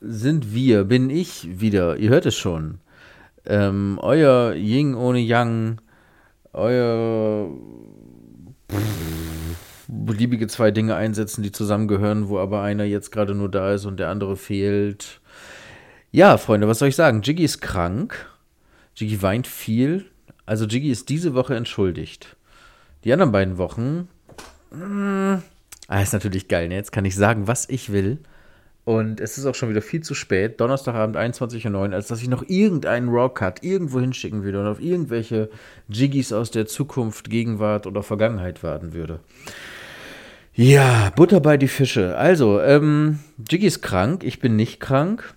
sind wir, bin ich wieder. Ihr hört es schon. Ähm, euer Ying ohne Yang, euer beliebige zwei Dinge einsetzen, die zusammengehören, wo aber einer jetzt gerade nur da ist und der andere fehlt. Ja, Freunde, was soll ich sagen? Jiggy ist krank. Jiggy weint viel. Also Jiggy ist diese Woche entschuldigt. Die anderen beiden Wochen. Mh, hm, ah, ist natürlich geil, ne? Jetzt kann ich sagen, was ich will. Und es ist auch schon wieder viel zu spät, Donnerstagabend 21.09 Uhr, als dass ich noch irgendeinen Raw-Cut irgendwo hinschicken würde und auf irgendwelche Jiggys aus der Zukunft, Gegenwart oder Vergangenheit warten würde. Ja, Butter bei die Fische. Also, ähm, Jiggy ist krank, ich bin nicht krank.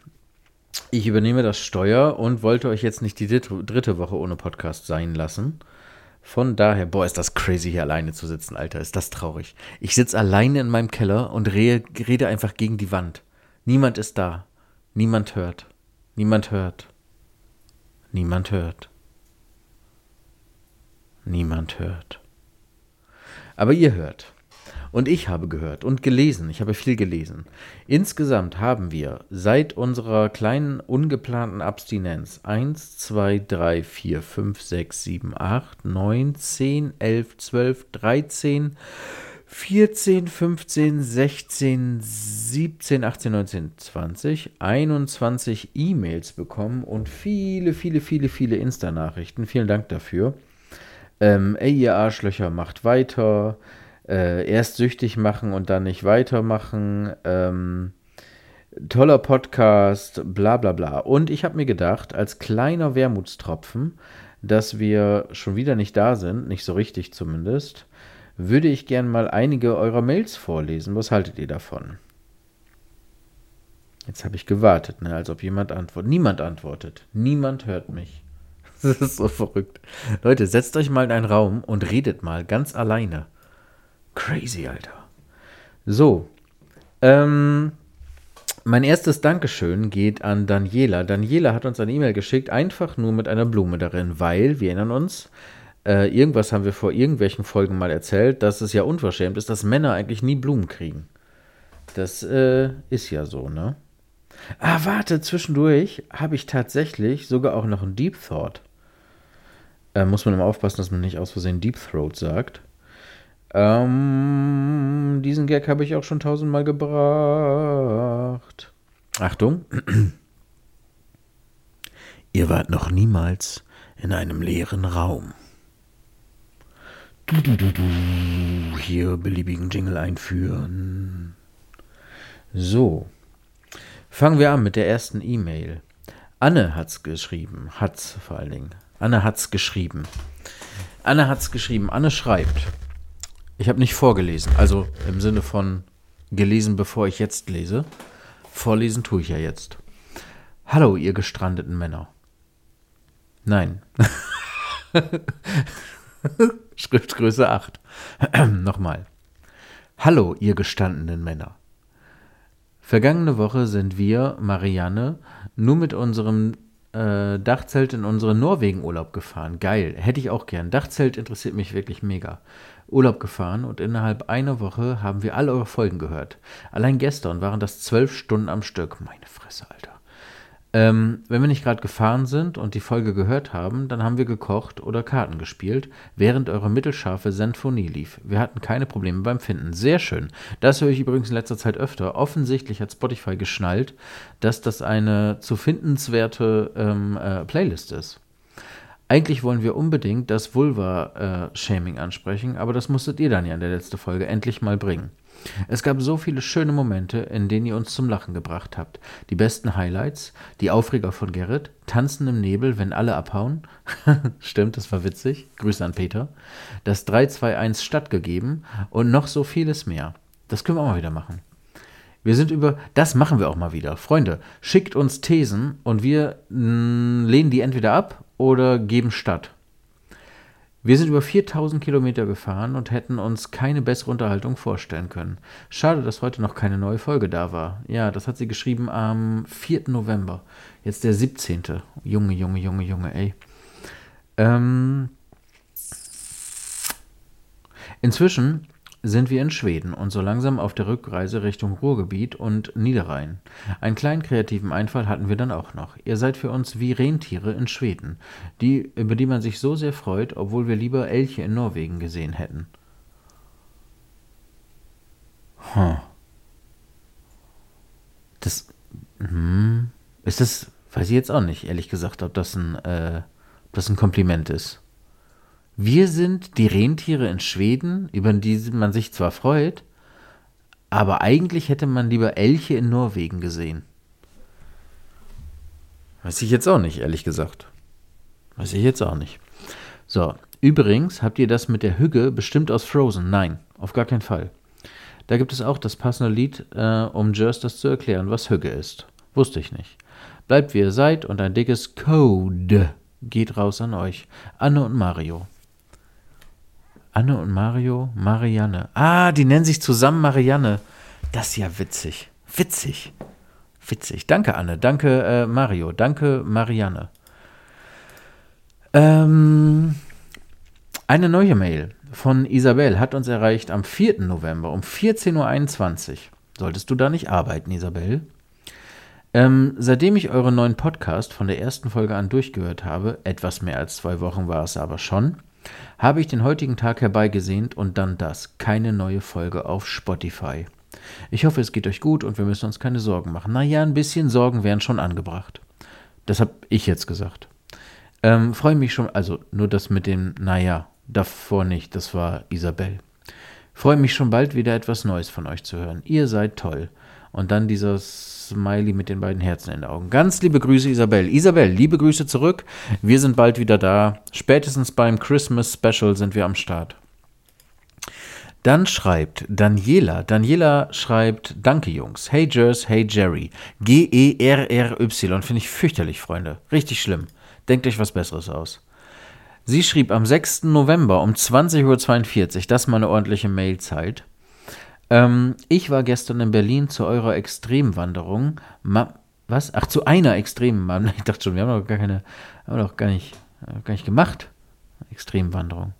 Ich übernehme das Steuer und wollte euch jetzt nicht die dritte Woche ohne Podcast sein lassen. Von daher, boah, ist das crazy, hier alleine zu sitzen, Alter. Ist das traurig. Ich sitze alleine in meinem Keller und re rede einfach gegen die Wand. Niemand ist da. Niemand hört. Niemand hört. Niemand hört. Niemand hört. Aber ihr hört. Und ich habe gehört und gelesen, ich habe viel gelesen. Insgesamt haben wir seit unserer kleinen ungeplanten Abstinenz 1, 2, 3, 4, 5, 6, 7, 8, 9, 10, 11, 12, 13, 14, 15, 16, 17, 18, 19, 20, 21 E-Mails bekommen und viele, viele, viele, viele Insta-Nachrichten. Vielen Dank dafür. Ähm, ey, ihr Arschlöcher, macht weiter äh, erst süchtig machen und dann nicht weitermachen. Ähm, toller Podcast, bla bla bla. Und ich habe mir gedacht, als kleiner Wermutstropfen, dass wir schon wieder nicht da sind, nicht so richtig zumindest, würde ich gern mal einige eurer Mails vorlesen. Was haltet ihr davon? Jetzt habe ich gewartet, ne, als ob jemand antwortet. Niemand antwortet. Niemand hört mich. Das ist so verrückt. Leute, setzt euch mal in einen Raum und redet mal ganz alleine. Crazy, Alter. So. Ähm, mein erstes Dankeschön geht an Daniela. Daniela hat uns eine E-Mail geschickt, einfach nur mit einer Blume darin, weil, wir erinnern uns, äh, irgendwas haben wir vor irgendwelchen Folgen mal erzählt, dass es ja unverschämt ist, dass Männer eigentlich nie Blumen kriegen. Das äh, ist ja so, ne? Ah, warte, zwischendurch habe ich tatsächlich sogar auch noch einen Deep Thought. Äh, muss man immer aufpassen, dass man nicht aus Versehen Deep Throat sagt. Ähm, diesen Gag habe ich auch schon tausendmal gebracht. Achtung. Ihr wart noch niemals in einem leeren Raum. Hier beliebigen Jingle einführen. So. Fangen wir an mit der ersten E-Mail. Anne hat's geschrieben. Hat's vor allen Dingen. Anne hat's geschrieben. Anne hat's geschrieben. Anne schreibt. Ich habe nicht vorgelesen, also im Sinne von gelesen, bevor ich jetzt lese. Vorlesen tue ich ja jetzt. Hallo, ihr gestrandeten Männer. Nein. Schriftgröße 8. Nochmal. Hallo, ihr gestandenen Männer. Vergangene Woche sind wir, Marianne, nur mit unserem äh, Dachzelt in unseren Norwegen-Urlaub gefahren. Geil, hätte ich auch gern. Dachzelt interessiert mich wirklich mega. Urlaub gefahren und innerhalb einer Woche haben wir alle eure Folgen gehört. Allein gestern waren das zwölf Stunden am Stück. Meine Fresse, Alter. Ähm, wenn wir nicht gerade gefahren sind und die Folge gehört haben, dann haben wir gekocht oder Karten gespielt, während eure mittelscharfe Sinfonie lief. Wir hatten keine Probleme beim Finden. Sehr schön. Das höre ich übrigens in letzter Zeit öfter. Offensichtlich hat Spotify geschnallt, dass das eine zu findenswerte ähm, äh, Playlist ist. Eigentlich wollen wir unbedingt das Vulva-Shaming äh, ansprechen, aber das musstet ihr dann ja in der letzten Folge endlich mal bringen. Es gab so viele schöne Momente, in denen ihr uns zum Lachen gebracht habt. Die besten Highlights, die Aufreger von Gerrit, Tanzen im Nebel, wenn alle abhauen. Stimmt, das war witzig. Grüße an Peter. Das 3-2-1 stattgegeben und noch so vieles mehr. Das können wir auch mal wieder machen. Wir sind über, das machen wir auch mal wieder. Freunde, schickt uns Thesen und wir mh, lehnen die entweder ab oder geben statt. Wir sind über 4000 Kilometer gefahren und hätten uns keine bessere Unterhaltung vorstellen können. Schade, dass heute noch keine neue Folge da war. Ja, das hat sie geschrieben am 4. November. Jetzt der 17. Junge, Junge, Junge, Junge, ey. Ähm, inzwischen sind wir in Schweden und so langsam auf der Rückreise Richtung Ruhrgebiet und Niederrhein. Einen kleinen kreativen Einfall hatten wir dann auch noch. Ihr seid für uns wie Rentiere in Schweden, die, über die man sich so sehr freut, obwohl wir lieber Elche in Norwegen gesehen hätten. Huh. Das, hm, ist das, weiß ich jetzt auch nicht, ehrlich gesagt, ob das ein, äh, ob das ein Kompliment ist. Wir sind die Rentiere in Schweden, über die man sich zwar freut, aber eigentlich hätte man lieber Elche in Norwegen gesehen. Weiß ich jetzt auch nicht, ehrlich gesagt. Weiß ich jetzt auch nicht. So, übrigens habt ihr das mit der Hügge bestimmt aus Frozen? Nein, auf gar keinen Fall. Da gibt es auch das passende Lied, äh, um Just das zu erklären, was Hügge ist. Wusste ich nicht. Bleibt wie ihr seid und ein dickes Code geht raus an euch. Anne und Mario. Anne und Mario, Marianne. Ah, die nennen sich zusammen Marianne. Das ist ja witzig. Witzig. Witzig. Danke, Anne. Danke, äh, Mario. Danke, Marianne. Ähm, eine neue Mail von Isabel hat uns erreicht am 4. November um 14.21 Uhr. Solltest du da nicht arbeiten, Isabel? Ähm, seitdem ich euren neuen Podcast von der ersten Folge an durchgehört habe, etwas mehr als zwei Wochen war es aber schon, habe ich den heutigen Tag herbeigesehnt und dann das, keine neue Folge auf Spotify. Ich hoffe, es geht euch gut und wir müssen uns keine Sorgen machen. Naja, ein bisschen Sorgen wären schon angebracht. Das habe ich jetzt gesagt. Ähm, Freue mich schon, also nur das mit dem Naja, davor nicht, das war Isabel. Freue mich schon bald wieder etwas Neues von euch zu hören. Ihr seid toll. Und dann dieses Smiley mit den beiden Herzen in den Augen. Ganz liebe Grüße, Isabel. Isabel, liebe Grüße zurück. Wir sind bald wieder da. Spätestens beim Christmas Special sind wir am Start. Dann schreibt Daniela. Daniela schreibt: Danke, Jungs. Hey, Jers, hey, Jerry. G-E-R-R-Y. Finde ich fürchterlich, Freunde. Richtig schlimm. Denkt euch was Besseres aus. Sie schrieb am 6. November um 20.42 Uhr, das ist mal eine ordentliche Mailzeit. Ähm, ich war gestern in Berlin zu eurer Extremwanderung. Ma was? Ach, zu einer Extremwanderung. Ich dachte schon, wir haben doch gar keine, haben doch gar nicht, äh, gar nicht gemacht. Extremwanderung.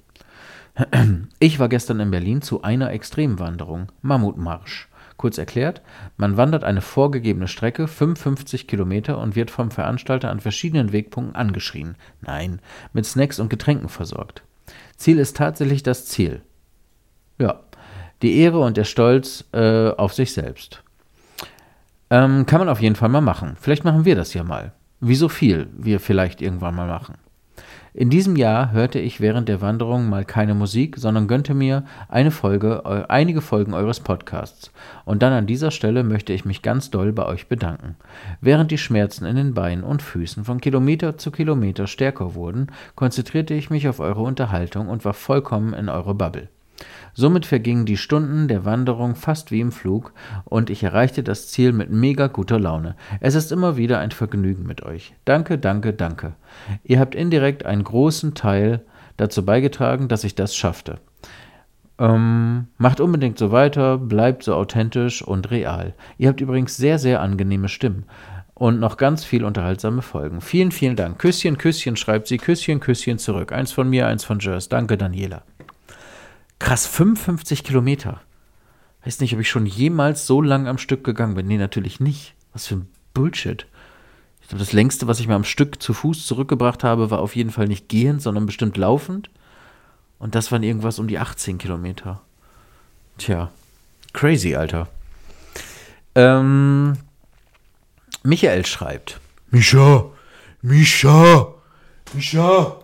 Ich war gestern in Berlin zu einer Extremwanderung. Mammutmarsch. Kurz erklärt, man wandert eine vorgegebene Strecke, 55 Kilometer, und wird vom Veranstalter an verschiedenen Wegpunkten angeschrien. Nein, mit Snacks und Getränken versorgt. Ziel ist tatsächlich das Ziel. Ja, die Ehre und der Stolz äh, auf sich selbst. Ähm, kann man auf jeden Fall mal machen. Vielleicht machen wir das ja mal. Wie so viel wir vielleicht irgendwann mal machen. In diesem Jahr hörte ich während der Wanderung mal keine Musik, sondern gönnte mir eine Folge, äh, einige Folgen eures Podcasts. Und dann an dieser Stelle möchte ich mich ganz doll bei euch bedanken. Während die Schmerzen in den Beinen und Füßen von Kilometer zu Kilometer stärker wurden, konzentrierte ich mich auf eure Unterhaltung und war vollkommen in eure Bubble. Somit vergingen die Stunden der Wanderung fast wie im Flug und ich erreichte das Ziel mit mega guter Laune. Es ist immer wieder ein Vergnügen mit euch. Danke, danke, danke. Ihr habt indirekt einen großen Teil dazu beigetragen, dass ich das schaffte. Ähm, macht unbedingt so weiter, bleibt so authentisch und real. Ihr habt übrigens sehr, sehr angenehme Stimmen und noch ganz viel unterhaltsame Folgen. Vielen, vielen Dank. Küsschen, Küsschen schreibt sie, Küsschen, Küsschen zurück. Eins von mir, eins von Jers. Danke, Daniela. Krass, 55 Kilometer. Weiß nicht, ob ich schon jemals so lang am Stück gegangen bin. Nee, natürlich nicht. Was für ein Bullshit. Ich glaube, das längste, was ich mal am Stück zu Fuß zurückgebracht habe, war auf jeden Fall nicht gehend, sondern bestimmt laufend. Und das waren irgendwas um die 18 Kilometer. Tja, crazy, Alter. Ähm, Michael schreibt. Mischa, Mischa, Mischa.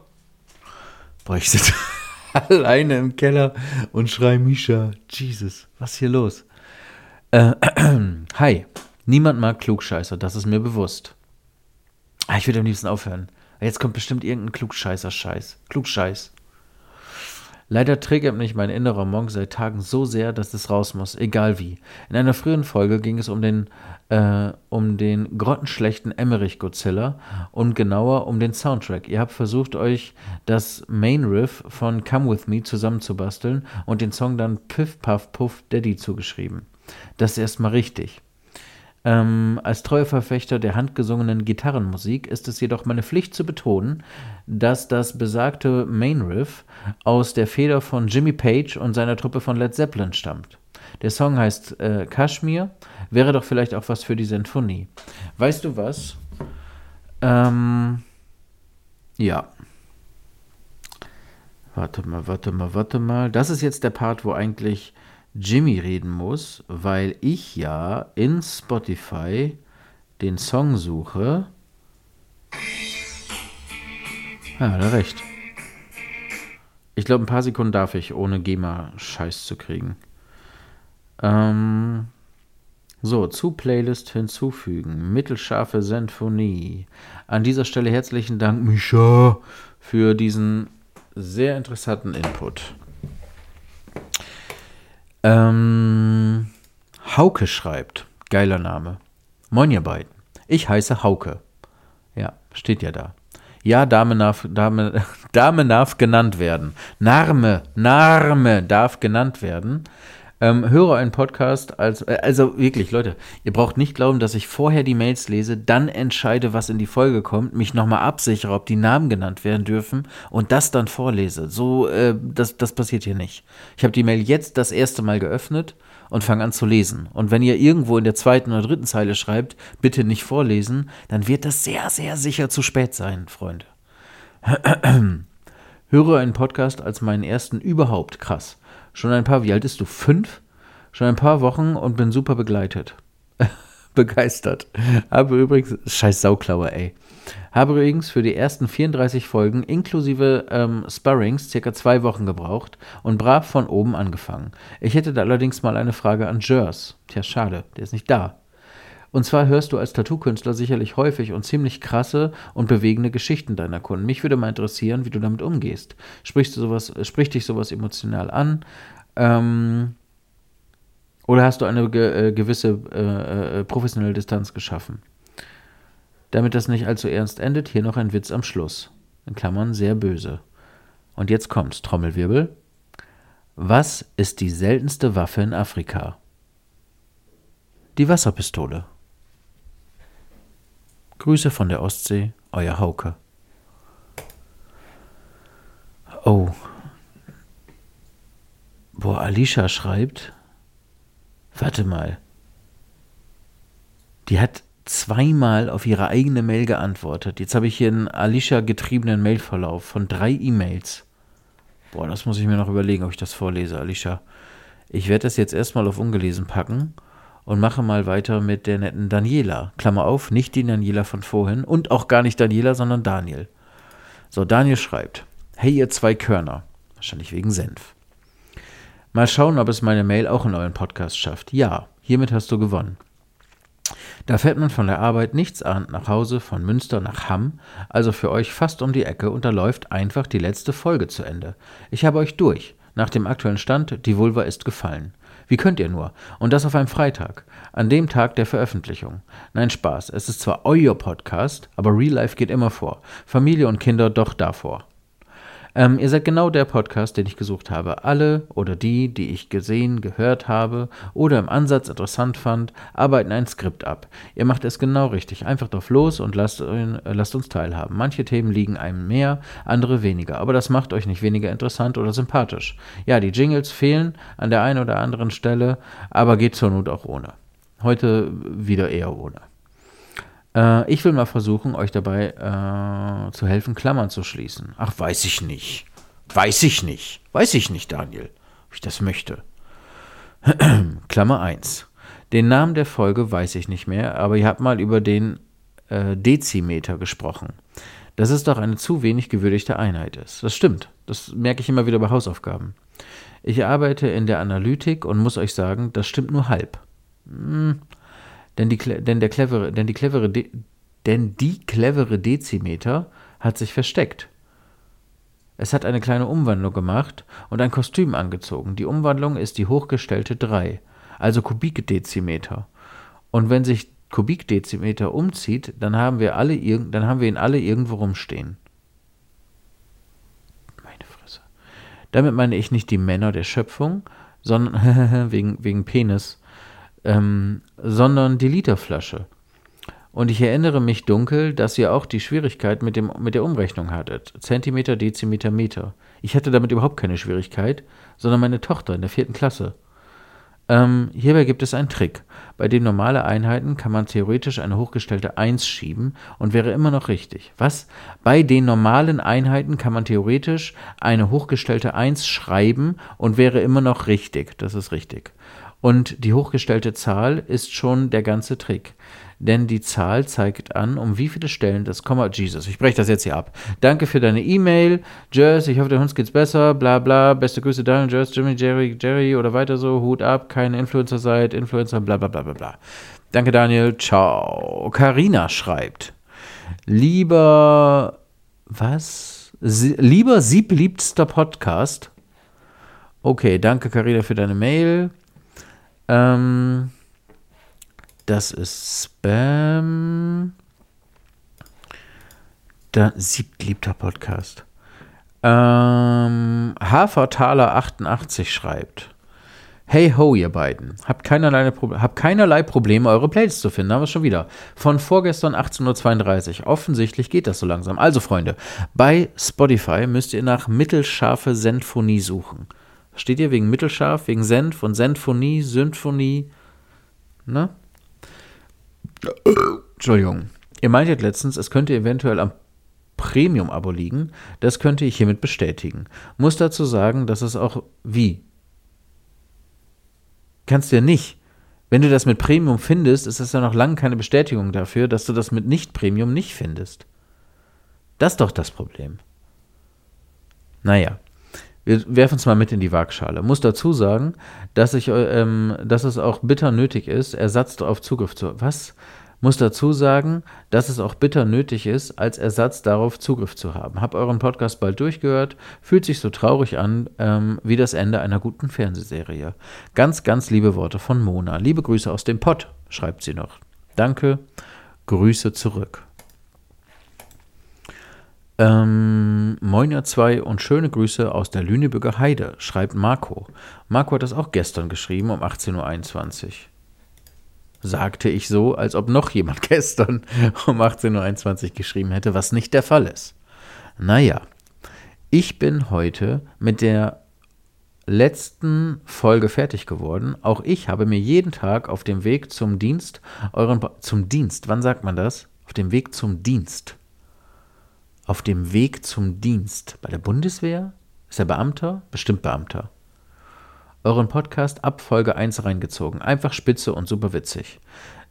Boah, ich sitze alleine im Keller und schrei Misha. Jesus, was ist hier los? Äh, hi, niemand mag Klugscheißer, das ist mir bewusst. Ah, ich würde am liebsten aufhören. Jetzt kommt bestimmt irgendein Klugscheißer-Scheiß. Klugscheiß. Leider triggert mich mein innerer Monk seit Tagen so sehr, dass es raus muss, egal wie. In einer frühen Folge ging es um den, äh, um den grottenschlechten Emmerich Godzilla und genauer um den Soundtrack. Ihr habt versucht, euch das Main Riff von Come With Me zusammenzubasteln und den Song dann Piff Puff Puff Daddy zugeschrieben. Das ist erstmal richtig. Ähm, als treuer Verfechter der handgesungenen Gitarrenmusik ist es jedoch meine Pflicht zu betonen, dass das besagte Main Riff aus der Feder von Jimmy Page und seiner Truppe von Led Zeppelin stammt. Der Song heißt äh, Kashmir, wäre doch vielleicht auch was für die Sinfonie. Weißt du was? Ähm, ja. Warte mal, warte mal, warte mal. Das ist jetzt der Part, wo eigentlich Jimmy reden muss, weil ich ja in Spotify den Song suche. Ja, hat er recht. Ich glaube, ein paar Sekunden darf ich, ohne GEMA-Scheiß zu kriegen. Ähm, so, zu Playlist hinzufügen. Mittelscharfe Sinfonie. An dieser Stelle herzlichen Dank, Misha, für diesen sehr interessanten Input. Ähm, Hauke schreibt. Geiler Name. Moin ihr beiden. Ich heiße Hauke. Ja, steht ja da. Ja, Dame darf, Dame, Dame darf genannt werden. Narme, Narme darf genannt werden. Ähm, höre einen Podcast als, äh, also wirklich, Leute, ihr braucht nicht glauben, dass ich vorher die Mails lese, dann entscheide, was in die Folge kommt, mich nochmal absichere, ob die Namen genannt werden dürfen und das dann vorlese. So, äh, das, das passiert hier nicht. Ich habe die Mail jetzt das erste Mal geöffnet und fange an zu lesen. Und wenn ihr irgendwo in der zweiten oder dritten Zeile schreibt, bitte nicht vorlesen, dann wird das sehr, sehr sicher zu spät sein, Freunde. Höre einen Podcast als meinen ersten überhaupt krass. Schon ein paar, wie alt bist du? Fünf? Schon ein paar Wochen und bin super begleitet. Begeistert. Habe übrigens, scheiß Sauklaue, ey. Habe übrigens für die ersten 34 Folgen inklusive ähm, Sparrings circa zwei Wochen gebraucht und brav von oben angefangen. Ich hätte da allerdings mal eine Frage an Jers. Tja, schade, der ist nicht da. Und zwar hörst du als Tattoo-Künstler sicherlich häufig und ziemlich krasse und bewegende Geschichten deiner Kunden. Mich würde mal interessieren, wie du damit umgehst. Sprichst du sowas, spricht dich sowas emotional an? Ähm, oder hast du eine ge äh, gewisse äh, äh, professionelle Distanz geschaffen? Damit das nicht allzu ernst endet, hier noch ein Witz am Schluss. In Klammern sehr böse. Und jetzt kommt's, Trommelwirbel. Was ist die seltenste Waffe in Afrika? Die Wasserpistole. Grüße von der Ostsee, euer Hauke. Oh. Boah, Alicia schreibt. Warte mal. Die hat zweimal auf ihre eigene Mail geantwortet. Jetzt habe ich hier einen Alicia getriebenen Mailverlauf von drei E-Mails. Boah, das muss ich mir noch überlegen, ob ich das vorlese, Alicia. Ich werde das jetzt erstmal auf ungelesen packen und mache mal weiter mit der netten Daniela. Klammer auf, nicht die Daniela von vorhin und auch gar nicht Daniela, sondern Daniel. So, Daniel schreibt: Hey, ihr zwei Körner. Wahrscheinlich wegen Senf. Mal schauen, ob es meine Mail auch in euren Podcast schafft. Ja, hiermit hast du gewonnen. Da fährt man von der Arbeit nichts ahnt nach Hause von Münster nach Hamm, also für euch fast um die Ecke und da läuft einfach die letzte Folge zu Ende. Ich habe euch durch. Nach dem aktuellen Stand, die Vulva ist gefallen. Wie könnt ihr nur? Und das auf einem Freitag, an dem Tag der Veröffentlichung. Nein, Spaß. Es ist zwar euer Podcast, aber Real Life geht immer vor. Familie und Kinder doch davor. Ähm, ihr seid genau der Podcast, den ich gesucht habe. Alle oder die, die ich gesehen, gehört habe oder im Ansatz interessant fand, arbeiten ein Skript ab. Ihr macht es genau richtig. Einfach drauf los und lasst, äh, lasst uns teilhaben. Manche Themen liegen einem mehr, andere weniger. Aber das macht euch nicht weniger interessant oder sympathisch. Ja, die Jingles fehlen an der einen oder anderen Stelle, aber geht zur Not auch ohne. Heute wieder eher ohne. Äh, ich will mal versuchen, euch dabei äh, zu helfen, Klammern zu schließen. Ach, weiß ich nicht. Weiß ich nicht. Weiß ich nicht, Daniel, ob ich das möchte. Klammer 1. Den Namen der Folge weiß ich nicht mehr, aber ihr habt mal über den äh, Dezimeter gesprochen. Dass es doch eine zu wenig gewürdigte Einheit ist. Das stimmt. Das merke ich immer wieder bei Hausaufgaben. Ich arbeite in der Analytik und muss euch sagen, das stimmt nur halb. Hm, denn die, denn der clevere, denn die clevere, De, denn die clevere Dezimeter hat sich versteckt. Es hat eine kleine Umwandlung gemacht und ein Kostüm angezogen. Die Umwandlung ist die hochgestellte 3, also Kubikdezimeter. Und wenn sich Kubikdezimeter umzieht, dann haben wir alle dann haben wir ihn alle irgendwo rumstehen. Meine Fresse. Damit meine ich nicht die Männer der Schöpfung, sondern wegen, wegen Penis, ähm, sondern die Literflasche. Und ich erinnere mich dunkel, dass ihr auch die Schwierigkeit mit, dem, mit der Umrechnung hattet. Zentimeter, Dezimeter, Meter. Ich hatte damit überhaupt keine Schwierigkeit, sondern meine Tochter in der vierten Klasse. Ähm, hierbei gibt es einen Trick. Bei den normalen Einheiten kann man theoretisch eine hochgestellte 1 schieben und wäre immer noch richtig. Was? Bei den normalen Einheiten kann man theoretisch eine hochgestellte 1 schreiben und wäre immer noch richtig. Das ist richtig. Und die hochgestellte Zahl ist schon der ganze Trick denn die Zahl zeigt an, um wie viele Stellen das Komma. Jesus, ich breche das jetzt hier ab. Danke für deine E-Mail. Jess, ich hoffe, der Hund geht's besser. Bla bla. Beste Grüße, Daniel, Jess, Jimmy, Jerry, Jerry oder weiter so. Hut ab, kein Influencer seid, Influencer, bla bla bla bla bla. Danke, Daniel. Ciao. Karina schreibt. Lieber. Was? Sie, lieber siebliebster Podcast. Okay, danke, Karina, für deine Mail. Ähm. Das ist Spam. Da, siebtliebter Podcast. Ähm, Hafertaler88 schreibt. Hey ho, ihr beiden. Habt keinerlei, habt keinerlei Probleme, eure Playlist zu finden. Haben wir schon wieder. Von vorgestern 18.32 Uhr. Offensichtlich geht das so langsam. Also, Freunde, bei Spotify müsst ihr nach mittelscharfe Senphonie suchen. Steht ihr wegen mittelscharf, wegen Senf und Senphonie, Symphonie? Ne? Entschuldigung. Ihr meintet letztens, es könnte eventuell am Premium-Abo liegen. Das könnte ich hiermit bestätigen. Muss dazu sagen, dass es auch wie? Kannst du ja nicht. Wenn du das mit Premium findest, ist das ja noch lange keine Bestätigung dafür, dass du das mit Nicht-Premium nicht findest. Das ist doch das Problem. Naja, wir werfen es mal mit in die Waagschale. Muss dazu sagen, dass, ich, ähm, dass es auch bitter nötig ist, Ersatz auf Zugriff zu. Was? Muss dazu sagen, dass es auch bitter nötig ist, als Ersatz darauf Zugriff zu haben. Hab euren Podcast bald durchgehört, fühlt sich so traurig an ähm, wie das Ende einer guten Fernsehserie. Ganz, ganz liebe Worte von Mona. Liebe Grüße aus dem Pott, schreibt sie noch. Danke, Grüße zurück. Ähm, Moin ihr zwei und schöne Grüße aus der Lüneburger Heide, schreibt Marco. Marco hat das auch gestern geschrieben um 18.21 Uhr. Sagte ich so, als ob noch jemand gestern um 18.21 Uhr geschrieben hätte, was nicht der Fall ist. Naja, ich bin heute mit der letzten Folge fertig geworden. Auch ich habe mir jeden Tag auf dem Weg zum Dienst euren zum Dienst, wann sagt man das? Auf dem Weg zum Dienst auf dem Weg zum Dienst bei der Bundeswehr? Ist er Beamter? Bestimmt Beamter. Euren Podcast ab Folge 1 reingezogen. Einfach spitze und super witzig.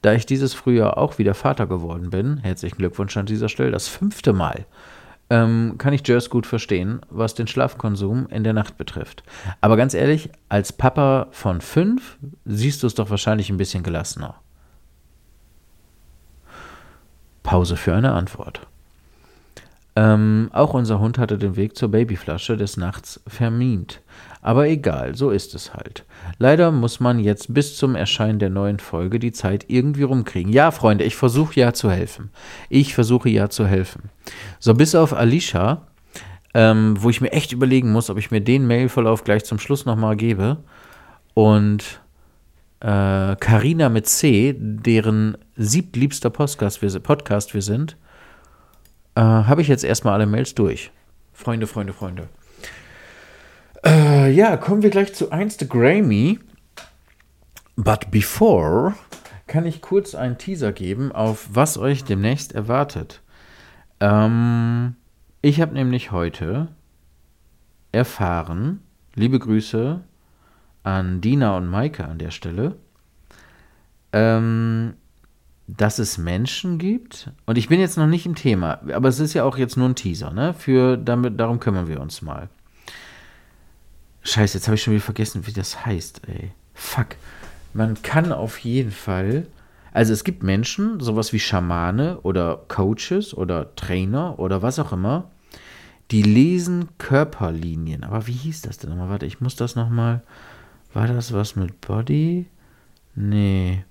Da ich dieses Frühjahr auch wieder Vater geworden bin, herzlichen Glückwunsch an dieser Stelle, das fünfte Mal, ähm, kann ich Jers gut verstehen, was den Schlafkonsum in der Nacht betrifft. Aber ganz ehrlich, als Papa von fünf siehst du es doch wahrscheinlich ein bisschen gelassener. Pause für eine Antwort. Ähm, auch unser Hund hatte den Weg zur Babyflasche des Nachts vermint. Aber egal, so ist es halt. Leider muss man jetzt bis zum Erscheinen der neuen Folge die Zeit irgendwie rumkriegen. Ja, Freunde, ich versuche ja zu helfen. Ich versuche ja zu helfen. So, bis auf Alicia, ähm, wo ich mir echt überlegen muss, ob ich mir den Mailverlauf gleich zum Schluss nochmal gebe. Und Karina äh, mit C, deren siebliebster Podcast wir, Podcast wir sind, äh, habe ich jetzt erstmal alle Mails durch. Freunde, Freunde, Freunde. Äh, ja, kommen wir gleich zu Instagrammy. But before kann ich kurz einen Teaser geben, auf was euch demnächst erwartet. Ähm, ich habe nämlich heute erfahren, liebe Grüße an Dina und Maike an der Stelle, ähm, dass es Menschen gibt, und ich bin jetzt noch nicht im Thema, aber es ist ja auch jetzt nur ein Teaser, ne? Für, damit, darum kümmern wir uns mal. Scheiße, jetzt habe ich schon wieder vergessen, wie das heißt, ey. Fuck. Man kann auf jeden Fall, also es gibt Menschen, sowas wie Schamane oder Coaches oder Trainer oder was auch immer, Die lesen Körperlinien. Aber wie hieß das denn nochmal? Warte, ich muss das nochmal. War das was mit Body? Nee.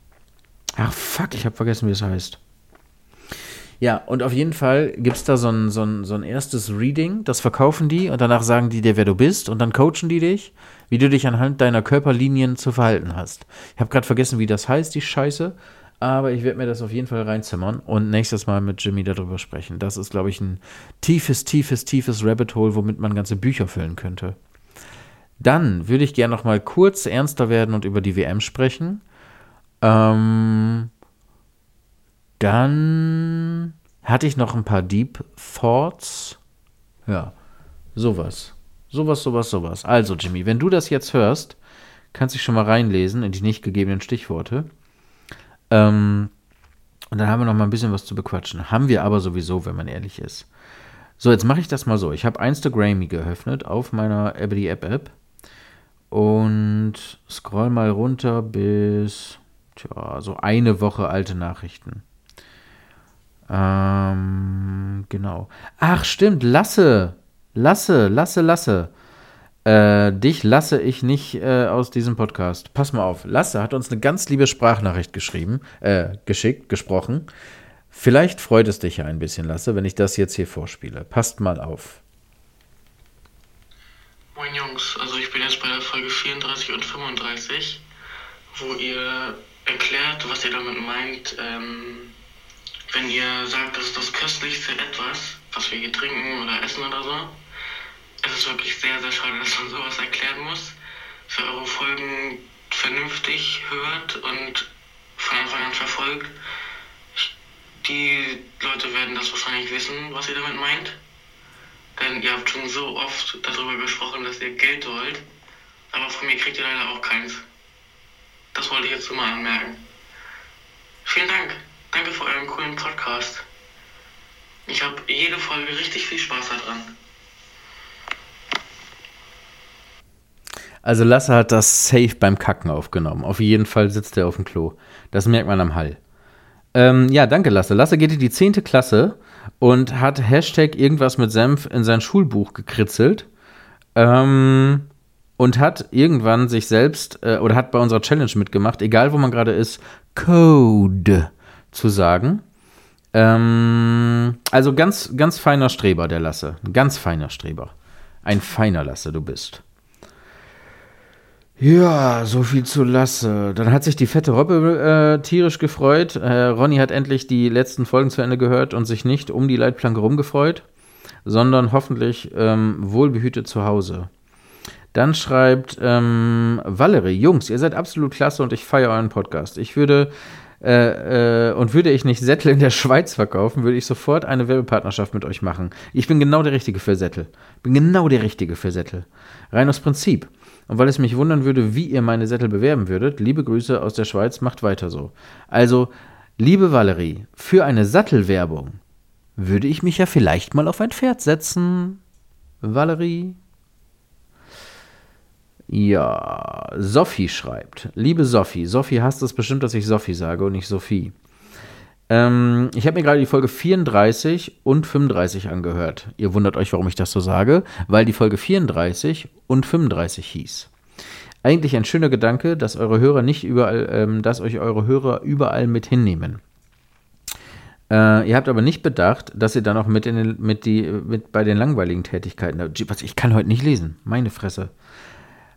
Ach, fuck, ich habe vergessen, wie es heißt. Ja, und auf jeden Fall gibt es da so ein, so, ein, so ein erstes Reading, das verkaufen die und danach sagen die dir, wer du bist und dann coachen die dich, wie du dich anhand deiner Körperlinien zu verhalten hast. Ich habe gerade vergessen, wie das heißt, die Scheiße, aber ich werde mir das auf jeden Fall reinzimmern und nächstes Mal mit Jimmy darüber sprechen. Das ist, glaube ich, ein tiefes, tiefes, tiefes Rabbit Hole, womit man ganze Bücher füllen könnte. Dann würde ich gerne noch mal kurz ernster werden und über die WM sprechen. Ähm, dann hatte ich noch ein paar Deep Thoughts. Ja, sowas. Sowas, sowas, sowas. Also, Jimmy, wenn du das jetzt hörst, kannst du dich schon mal reinlesen in die nicht gegebenen Stichworte. Ähm, und dann haben wir noch mal ein bisschen was zu bequatschen. Haben wir aber sowieso, wenn man ehrlich ist. So, jetzt mache ich das mal so. Ich habe Instagram geöffnet auf meiner Ebony App App und scroll mal runter bis tja, so eine Woche alte Nachrichten. Ähm, genau. Ach, stimmt, Lasse. Lasse, Lasse, Lasse. Äh, dich lasse ich nicht äh, aus diesem Podcast. Pass mal auf. Lasse hat uns eine ganz liebe Sprachnachricht geschrieben, äh, geschickt, gesprochen. Vielleicht freut es dich ja ein bisschen, Lasse, wenn ich das jetzt hier vorspiele. Passt mal auf. Moin Jungs, also ich bin jetzt bei der Folge 34 und 35, wo ihr erklärt, was ihr damit meint, ähm, wenn ihr sagt, das ist das köstlichste etwas, was wir hier trinken oder essen oder so. Es ist wirklich sehr, sehr schade, dass man sowas erklären muss. Für eure Folgen vernünftig hört und von Anfang an verfolgt. Die Leute werden das wahrscheinlich wissen, was ihr damit meint. Denn ihr habt schon so oft darüber gesprochen, dass ihr Geld wollt. Aber von mir kriegt ihr leider auch keins. Das wollte ich jetzt mal anmerken. Vielen Dank. Danke für euren coolen Podcast. Ich habe jede Folge richtig viel Spaß daran. Also Lasse hat das safe beim Kacken aufgenommen. Auf jeden Fall sitzt er auf dem Klo. Das merkt man am Hall. Ähm, ja, danke Lasse. Lasse geht in die 10. Klasse und hat Hashtag irgendwas mit Senf in sein Schulbuch gekritzelt. Ähm, und hat irgendwann sich selbst äh, oder hat bei unserer Challenge mitgemacht, egal wo man gerade ist, Code zu sagen. Ähm, also ganz, ganz feiner Streber, der Lasse. Ein ganz feiner Streber. Ein feiner Lasse, du bist. Ja, so viel zu Lasse. Dann hat sich die fette Robbe äh, tierisch gefreut. Äh, Ronny hat endlich die letzten Folgen zu Ende gehört und sich nicht um die Leitplanke rumgefreut, sondern hoffentlich ähm, wohlbehütet zu Hause. Dann schreibt ähm, Valerie, Jungs, ihr seid absolut klasse und ich feiere euren Podcast. Ich würde äh, äh, und würde ich nicht Sättel in der Schweiz verkaufen, würde ich sofort eine Werbepartnerschaft mit euch machen. Ich bin genau der Richtige für Sättel. Bin genau der Richtige für Sättel. Rein aus Prinzip. Und weil es mich wundern würde, wie ihr meine Sättel bewerben würdet, liebe Grüße aus der Schweiz, macht weiter so. Also, liebe Valerie, für eine Sattelwerbung würde ich mich ja vielleicht mal auf ein Pferd setzen. Valerie. Ja, Sophie schreibt. Liebe Sophie, Sophie hasst es bestimmt, dass ich Sophie sage und nicht Sophie. Ähm, ich habe mir gerade die Folge 34 und 35 angehört. Ihr wundert euch, warum ich das so sage, weil die Folge 34 und 35 hieß. Eigentlich ein schöner Gedanke, dass eure Hörer nicht überall, ähm, dass euch eure Hörer überall mit hinnehmen. Äh, ihr habt aber nicht bedacht, dass ihr dann auch mit, in den, mit, die, mit bei den langweiligen Tätigkeiten. Ich kann heute nicht lesen, meine Fresse.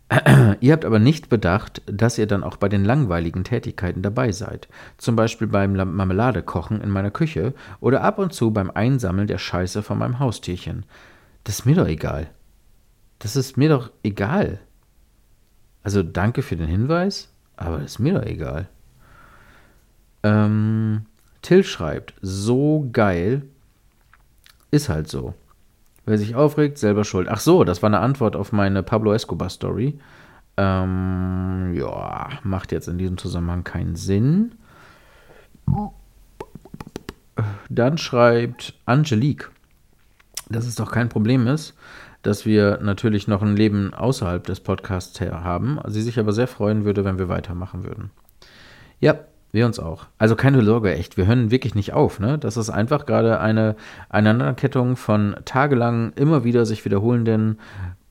Ihr habt aber nicht bedacht, dass ihr dann auch bei den langweiligen Tätigkeiten dabei seid. Zum Beispiel beim Marmeladekochen in meiner Küche oder ab und zu beim Einsammeln der Scheiße von meinem Haustierchen. Das ist mir doch egal. Das ist mir doch egal. Also danke für den Hinweis, aber das ist mir doch egal. Ähm, Till schreibt, so geil. Ist halt so. Wer sich aufregt, selber schuld. Ach so, das war eine Antwort auf meine Pablo Escobar Story. Ähm, ja, macht jetzt in diesem Zusammenhang keinen Sinn. Dann schreibt Angelique, dass es doch kein Problem ist, dass wir natürlich noch ein Leben außerhalb des Podcasts haben. Sie sich aber sehr freuen würde, wenn wir weitermachen würden. Ja, Wir uns auch. Also keine Sorge, echt. Wir hören wirklich nicht auf. Ne? Das ist einfach gerade eine Aneinanderkettung von tagelang immer wieder sich wiederholenden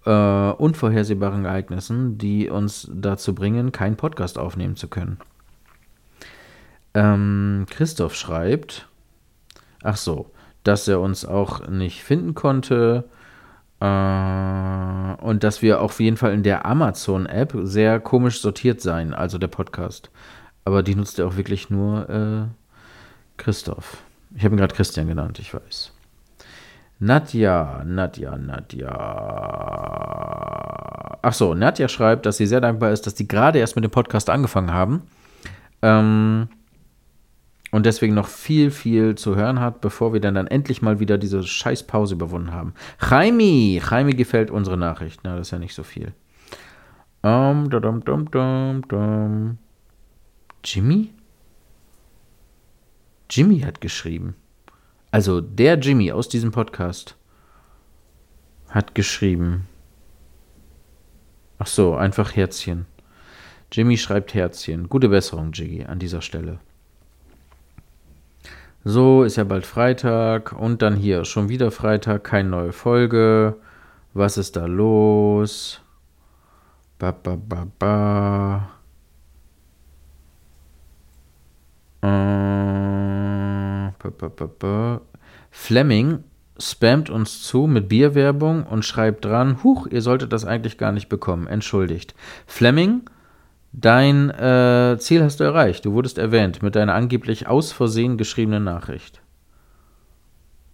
äh, unvorhersehbaren Ereignissen, die uns dazu bringen, keinen Podcast aufnehmen zu können. Ähm, Christoph schreibt, ach so, dass er uns auch nicht finden konnte äh, und dass wir auf jeden Fall in der Amazon-App sehr komisch sortiert seien, also der Podcast. Aber die nutzt ja auch wirklich nur äh, Christoph. Ich habe ihn gerade Christian genannt, ich weiß. Nadja, Nadja, Nadja. Ach so, Nadja schreibt, dass sie sehr dankbar ist, dass die gerade erst mit dem Podcast angefangen haben. Ähm, und deswegen noch viel, viel zu hören hat, bevor wir dann, dann endlich mal wieder diese Scheißpause überwunden haben. Jaime, Jaime gefällt unsere Nachricht. Na, das ist ja nicht so viel. Um, dum, dum, dum, dum. Jimmy? Jimmy hat geschrieben. Also der Jimmy aus diesem Podcast hat geschrieben. Ach so, einfach Herzchen. Jimmy schreibt Herzchen. Gute Besserung, Jiggy, an dieser Stelle. So, ist ja bald Freitag und dann hier schon wieder Freitag, keine neue Folge. Was ist da los? Ba, ba, ba, ba. Äh, Fleming spammt uns zu mit Bierwerbung und schreibt dran, huch, ihr solltet das eigentlich gar nicht bekommen, entschuldigt. Fleming, dein äh, Ziel hast du erreicht, du wurdest erwähnt mit deiner angeblich aus Versehen geschriebenen Nachricht.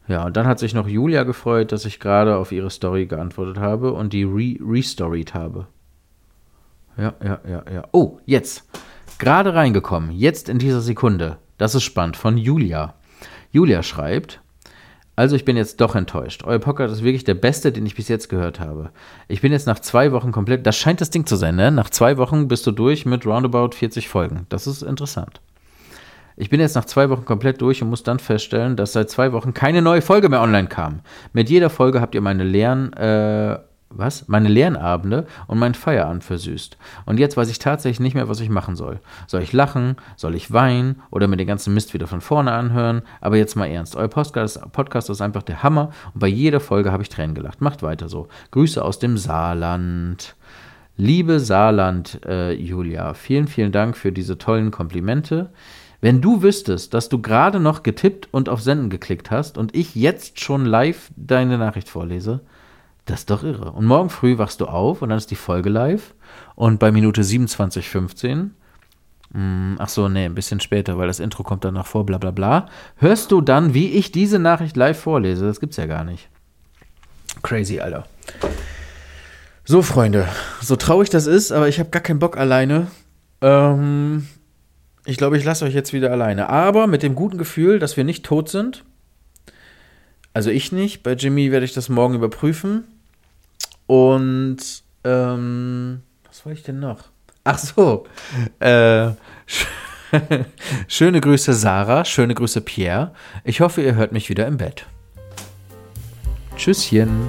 Ja, und dann hat sich noch Julia gefreut, dass ich gerade auf ihre Story geantwortet habe und die re restoried habe. Ja, ja, ja, ja. Oh, jetzt. Gerade reingekommen, jetzt in dieser Sekunde. Das ist spannend, von Julia. Julia schreibt, also ich bin jetzt doch enttäuscht. Euer Podcast ist wirklich der beste, den ich bis jetzt gehört habe. Ich bin jetzt nach zwei Wochen komplett, das scheint das Ding zu sein, ne? Nach zwei Wochen bist du durch mit roundabout 40 Folgen. Das ist interessant. Ich bin jetzt nach zwei Wochen komplett durch und muss dann feststellen, dass seit zwei Wochen keine neue Folge mehr online kam. Mit jeder Folge habt ihr meine leeren äh, was? Meine Lernabende und meinen Feierabend versüßt. Und jetzt weiß ich tatsächlich nicht mehr, was ich machen soll. Soll ich lachen? Soll ich weinen? Oder mir den ganzen Mist wieder von vorne anhören? Aber jetzt mal ernst. Euer Podcast, Podcast ist einfach der Hammer und bei jeder Folge habe ich Tränen gelacht. Macht weiter so. Grüße aus dem Saarland. Liebe Saarland, äh, Julia, vielen, vielen Dank für diese tollen Komplimente. Wenn du wüsstest, dass du gerade noch getippt und auf Senden geklickt hast und ich jetzt schon live deine Nachricht vorlese, das ist doch irre. Und morgen früh wachst du auf und dann ist die Folge live. Und bei Minute 27,15, hm, ach so, nee, ein bisschen später, weil das Intro kommt dann noch vor, bla bla bla, hörst du dann, wie ich diese Nachricht live vorlese. Das gibt's ja gar nicht. Crazy, Alter. So, Freunde, so traurig das ist, aber ich habe gar keinen Bock alleine. Ähm, ich glaube, ich lasse euch jetzt wieder alleine. Aber mit dem guten Gefühl, dass wir nicht tot sind. Also ich nicht. Bei Jimmy werde ich das morgen überprüfen. Und ähm, was wollte ich denn noch? Ach so. Äh, schöne Grüße Sarah, schöne Grüße Pierre. Ich hoffe, ihr hört mich wieder im Bett. Tschüsschen.